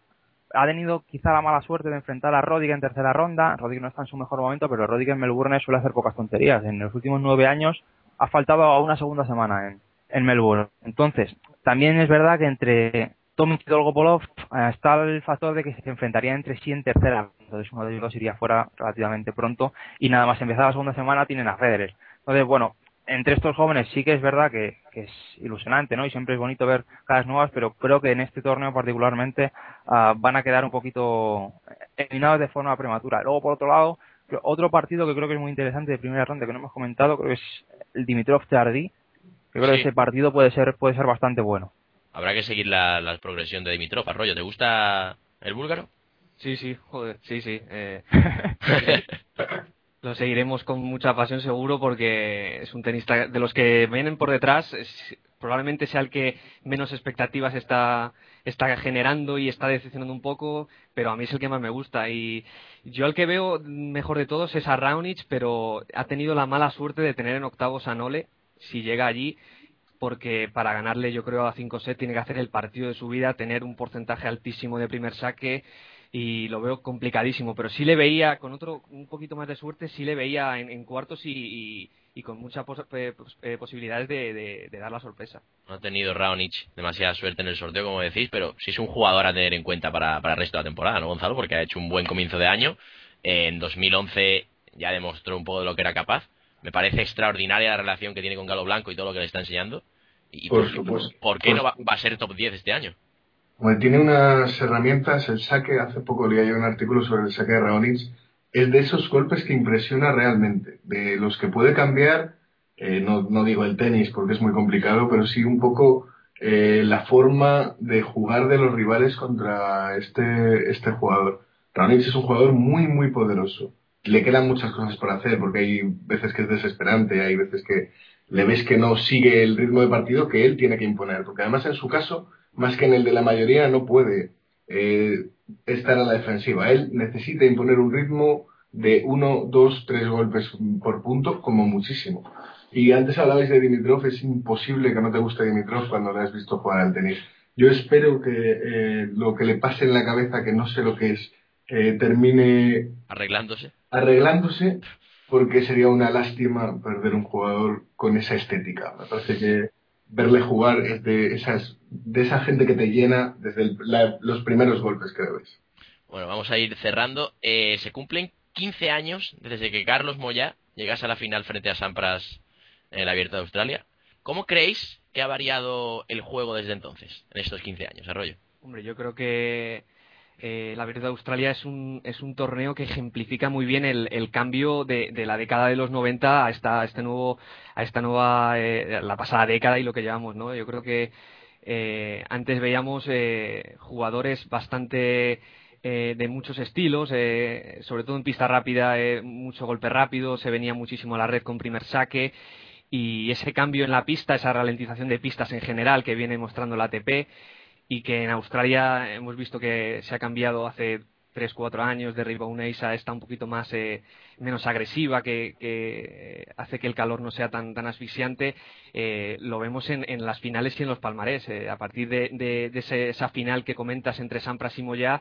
ha tenido quizá la mala suerte de enfrentar a Rodiger en tercera ronda. Rodiger no está en su mejor momento, pero Rodiger en Melbourne suele hacer pocas tonterías. En los últimos nueve años ha faltado a una segunda semana en, en Melbourne. Entonces, también es verdad que entre Tomic y Dolgopolov eh, está el factor de que se enfrentaría entre sí en tercera. Entonces uno de ellos iría fuera relativamente pronto y nada más empezar la segunda semana tienen a Federer. Entonces, bueno, entre estos jóvenes sí que es verdad que, es ilusionante, ¿no? Y siempre es bonito ver caras nuevas, pero creo que en este torneo particularmente ah, van a quedar un poquito eliminados de forma prematura. Luego, por otro lado, otro partido que creo que es muy interesante de primera ronda que no hemos comentado, creo que es el Dimitrov Tardí. Creo que ese partido puede ser puede ser bastante bueno. Habrá que seguir la, progresión de Dimitrov. Arroyo, ¿te gusta el búlgaro? Sí, sí, joder, sí, sí. Eh. [LAUGHS] lo seguiremos con mucha pasión seguro porque es un tenista de los que vienen por detrás. probablemente sea el que menos expectativas está, está generando y está decepcionando un poco, pero a mí es el que más me gusta. Y yo el que veo mejor de todos es a Raonic, pero ha tenido la mala suerte de tener en octavos a Nole, si llega allí, porque para ganarle yo creo a 5 set tiene que hacer el partido de su vida, tener un porcentaje altísimo de primer saque y lo veo complicadísimo, pero sí le veía, con otro un poquito más de suerte, sí le veía en, cuartos y, con muchas eh, posibilidades de, dar la sorpresa. No ha tenido Raonic demasiada suerte en el sorteo, como decís, pero sí es un jugador a tener en cuenta para, para el resto de la temporada, ¿no, Gonzalo? Porque ha hecho un buen comienzo de año. En 2011 ya demostró un poco de lo que era capaz. Me parece extraordinaria la relación que tiene con Galo Blanco y todo lo que le está enseñando. Y por, supuesto. ¿por qué no va, va, a ser top 10 este año? tiene unas herramientas, el saque, hace poco leía yo un artículo sobre el saque de Raonic, es de esos golpes que impresiona realmente, de los que puede cambiar, eh, no, no, digo el tenis porque es muy complicado, pero sí un poco eh, la forma de jugar de los rivales contra este, este jugador. Raonic es un jugador muy, muy poderoso. Le quedan muchas cosas por hacer porque hay veces que es desesperante, hay veces que le ves que no sigue el ritmo de partido que él tiene que imponer, porque además en su caso más que en el de la mayoría, no puede eh, estar a la defensiva. Él necesita imponer un ritmo de uno, dos, tres golpes por punto, como muchísimo. Y antes hablabais de Dimitrov, es imposible que no te guste Dimitrov cuando le has visto jugar al tenis. Yo espero que eh, lo que le pase en la cabeza, que no sé lo que es, termine arreglándose. Arreglándose, porque sería una lástima perder un jugador con esa estética. Me parece que verle jugar es de, esas, de esa gente que te llena desde los primeros golpes que ves. Bueno, vamos a ir cerrando. Eh, se cumplen 15 años desde que Carlos Moya llegase a la final frente a Sampras en el Abierto de Australia. ¿Cómo creéis que ha variado el juego desde entonces, en estos 15 años, Arroyo? Hombre, yo creo que eh, la Abierto de Australia es un, es un torneo que ejemplifica muy bien el, cambio de, la década de los 90 a esta, este nuevo, a esta nueva, eh, la pasada década y lo que llevamos, ¿no? Yo creo que eh, antes veíamos jugadores bastante de muchos estilos, sobre todo en pista rápida, mucho golpe rápido, se venía muchísimo a la red con primer saque y ese cambio en la pista, esa ralentización de pistas en general que viene mostrando la ATP, y que en Australia hemos visto que se ha cambiado hace 3 cuatro años de una a está un poquito más eh, menos agresiva que, que, hace que el calor no sea tan tan asfixiante. Eh, lo vemos en, en, las finales y en los palmarés. Eh, a partir de, de, de esa final que comentas entre Sampras y Moya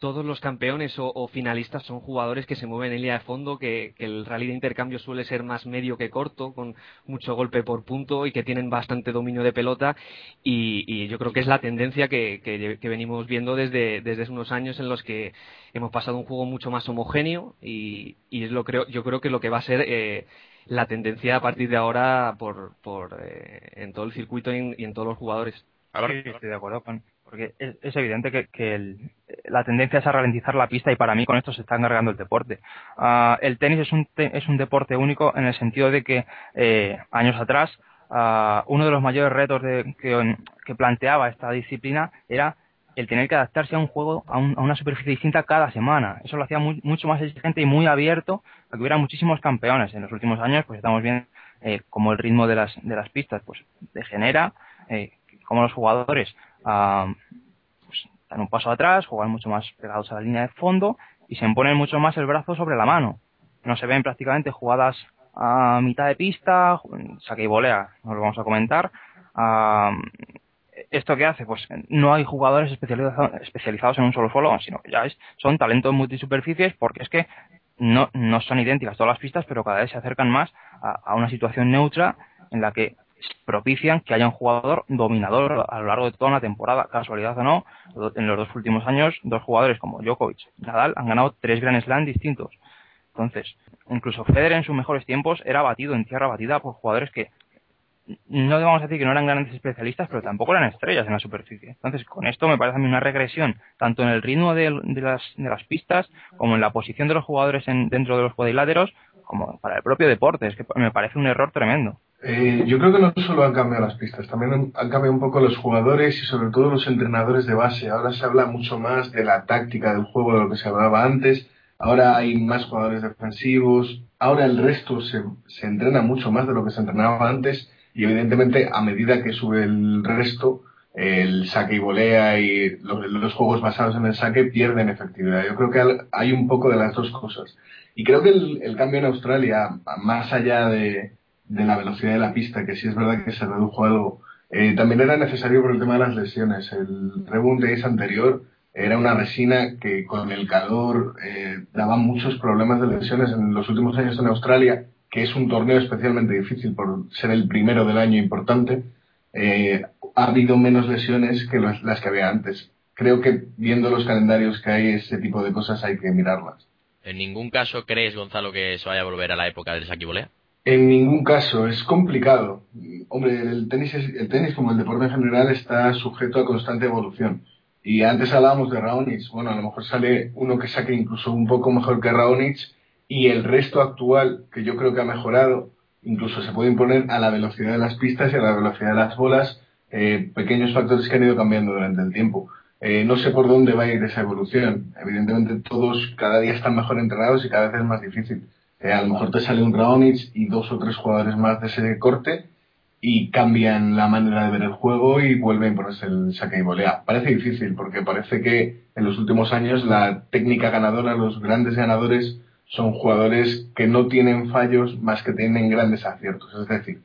todos los campeones o, finalistas son jugadores que se mueven en línea de fondo, que, el rally de intercambio suele ser más medio que corto, con mucho golpe por punto y que tienen bastante dominio de pelota. Y, yo creo que es la tendencia que, venimos viendo desde, desde unos años en los que hemos pasado un juego mucho más homogéneo y, es lo creo, yo creo que lo que va a ser eh, la tendencia a partir de ahora por, por eh, en todo el circuito y en, todos los jugadores. Sí, estoy de acuerdo con, porque es, evidente que, la tendencia es a ralentizar la pista y para mí con esto se está encargando el deporte. Ah, el tenis es un, es un deporte único en el sentido de que eh, años atrás ah, uno de los mayores retos que, planteaba esta disciplina era el tener que adaptarse a un juego, a, una superficie distinta cada semana. Eso lo hacía mucho más exigente y muy abierto a que hubiera muchísimos campeones. En los últimos años, pues estamos viendo eh, como el ritmo de las, de las pistas pues degenera, eh, como los jugadores ah, pues, dan un paso atrás, juegan mucho más pegados a la línea de fondo y se imponen mucho más el brazo sobre la mano. No se ven prácticamente jugadas a mitad de pista, saque y volea, no lo vamos a comentar. Ah, ¿Esto qué hace? Pues no hay jugadores especializados en un solo solo, sino que ya es, son talentos multisuperficies porque es que no, no son idénticas todas las pistas, pero cada vez se acercan más a, una situación neutra en la que propician que haya un jugador dominador a lo largo de toda una temporada, casualidad o no, en los dos últimos años, dos jugadores como Djokovic y Nadal han ganado tres Grand Slam distintos. Entonces, incluso Federer en sus mejores tiempos era batido en tierra batida por jugadores que no vamos decir que no eran grandes especialistas, pero tampoco eran estrellas en la superficie. Entonces, con esto me parece a mí una regresión, tanto en el ritmo de, las, de las, pistas, como en la posición de los jugadores en, dentro de los cuadriláteros, como para el propio deporte. Es que me parece un error tremendo. Eh, yo creo que no solo han cambiado las pistas, también han cambiado un poco los jugadores y sobre todo los entrenadores de base. Ahora se habla mucho más de la táctica del juego de lo que se hablaba antes. Ahora hay más jugadores defensivos. Ahora el resto se, se entrena mucho más de lo que se entrenaba antes y evidentemente a medida que sube el resto, el saque y volea y los, juegos basados en el saque pierden efectividad. Yo creo que hay un poco de las dos cosas. Y creo que el, cambio en Australia, más allá de, la velocidad de la pista, que sí es verdad que se redujo algo, eh, también era necesario por el tema de las lesiones. El Rebund Days anterior era una resina que con el calor eh, daba muchos problemas de lesiones en los últimos años en Australia que es un torneo especialmente difícil por ser el primero del año importante, eh, ha habido menos lesiones que las que había antes. Creo que viendo los calendarios que hay, ese tipo de cosas hay que mirarlas. ¿En ningún caso crees, Gonzalo, que se vaya a volver a la época del saquibolea? En ningún caso, es complicado. Hombre, el tenis, el tenis como el deporte en general está sujeto a constante evolución. Y antes hablábamos de Raonic, bueno, a lo mejor sale uno que saque incluso un poco mejor que Raonic, y el resto actual, que yo creo que ha mejorado, incluso se puede imponer a la velocidad de las pistas y a la velocidad de las bolas, eh, pequeños factores que han ido cambiando durante el tiempo. Eh, no sé por dónde va a ir esa evolución. Evidentemente todos cada día están mejor entrenados y cada vez es más difícil. Eh, a lo mejor te sale un Raonic y dos o tres jugadores más de ese corte y cambian la manera de ver el juego y vuelven a ponerse el saque y volea. Parece difícil porque parece que en los últimos años la técnica ganadora, los grandes ganadores son jugadores que no tienen fallos más que tienen grandes aciertos. Es decir,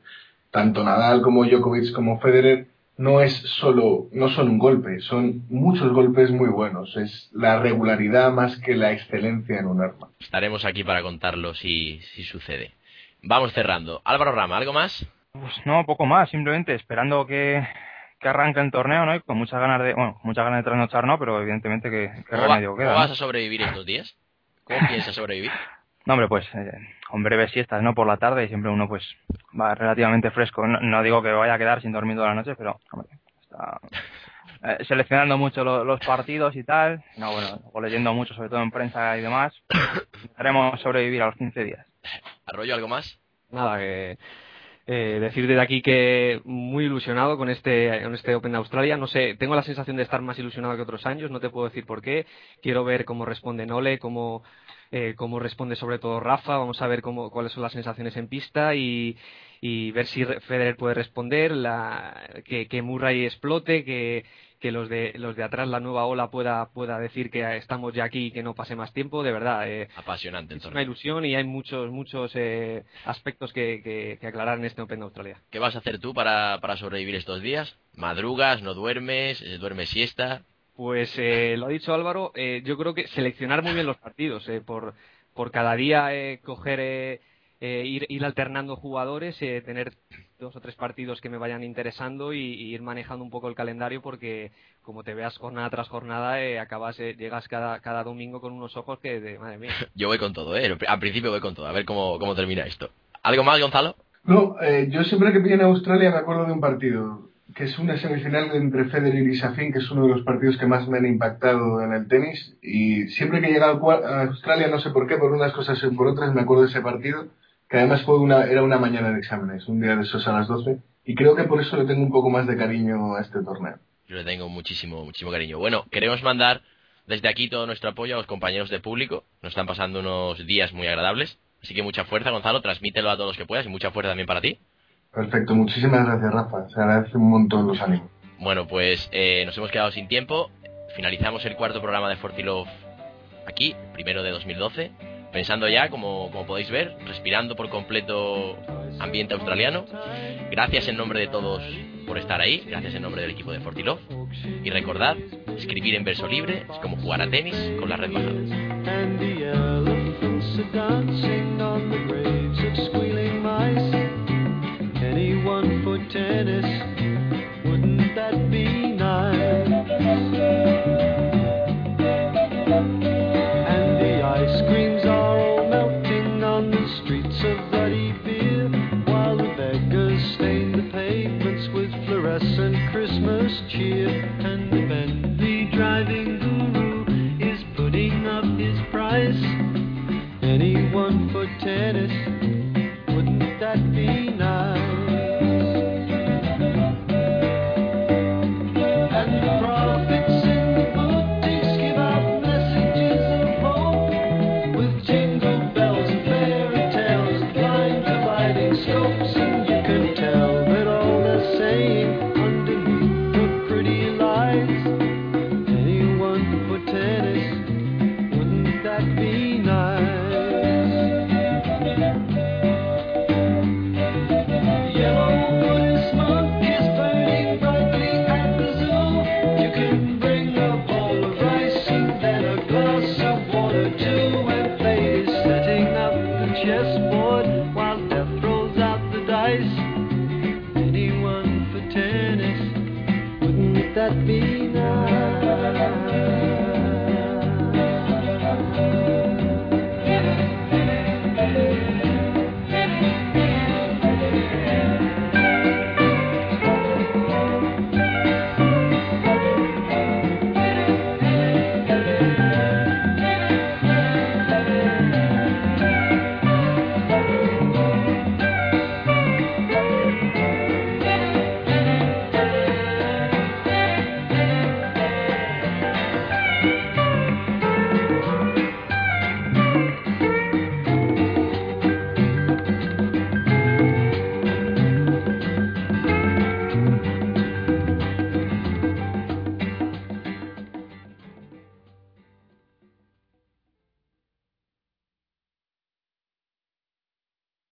tanto Nadal como Djokovic como Federer no es solo, no son un golpe, son muchos golpes muy buenos. Es la regularidad más que la excelencia en un arma. Estaremos aquí para contarlo si, si sucede. Vamos cerrando. Álvaro Rama, ¿algo más? Pues no, poco más, simplemente esperando que, que arranque el torneo, ¿no? Y con muchas ganas de, bueno, muchas ganas de trasnochar, ¿no? Pero evidentemente que, que remedio queda. ¿Cómo vas a sobrevivir estos días? ¿Cómo piensas sobrevivir? No, hombre, pues eh, con breves siestas, ¿no? Por la tarde y siempre uno pues va relativamente fresco. No, digo que vaya a quedar sin dormir toda la noche, pero hombre, está eh, seleccionando mucho los partidos y tal. No, bueno, o leyendo mucho, sobre todo en prensa y demás. Intentaremos sobrevivir a los 15 días. ¿Arroyo algo más? Nada, que eh, decir desde aquí que muy ilusionado con este, con este Open de Australia. No sé, tengo la sensación de estar más ilusionado que otros años, no te puedo decir por qué. Quiero ver cómo responde Nole, cómo, eh, cómo responde sobre todo Rafa. Vamos a ver cómo, cuáles son las sensaciones en pista y, y ver si Federer puede responder, la, que, que Murray explote, que, que los de los de atrás la nueva ola pueda pueda decir que estamos ya aquí y que no pase más tiempo. De verdad eh, apasionante es una ilusión y hay muchos muchos eh, aspectos que, que, aclarar en este Open de Australia. Qué vas a hacer tú para, para sobrevivir estos días madrugas no duermes duermes siesta pues lo ha dicho Álvaro yo creo que seleccionar muy bien los partidos por por cada día coger ir, ir alternando jugadores, tener dos o tres partidos que me vayan interesando y, ir manejando un poco el calendario porque como te veas jornada tras jornada eh, acabas eh, llegas cada, cada domingo con unos ojos que de madre mía. [LAUGHS] Yo voy con todo eh al principio voy con todo a ver cómo, cómo termina esto. Algo más Gonzalo no eh, yo siempre que pillo en Australia me acuerdo de un partido que es una semifinal entre Federer y Safin, que es uno de los partidos que más me han impactado en el tenis. Y siempre que he llegado a Australia, no sé por qué, por unas cosas y por otras, me acuerdo de ese partido, que además fue una, era una mañana de exámenes, un día de esos a las 12. Y creo que por eso le tengo un poco más de cariño a este torneo. Yo le tengo muchísimo, muchísimo cariño. Bueno, queremos mandar desde aquí todo nuestro apoyo a los compañeros de público. Nos están pasando unos días muy agradables. Así que mucha fuerza, Gonzalo. Transmítelo a todos los que puedas y mucha fuerza también para ti. Perfecto, muchísimas gracias Rafa, se agradece un montón los ánimos. Bueno, pues eh, nos hemos quedado sin tiempo, finalizamos el cuarto programa de Fortilove aquí, primero de 2012, pensando ya, como, como podéis ver, respirando por completo ambiente australiano. Gracias en nombre de todos por estar ahí, gracias en nombre del equipo de Fortilove y recordad, escribir en verso libre es como jugar a tenis con la red bajada. One for tennis. Wouldn't that be shows.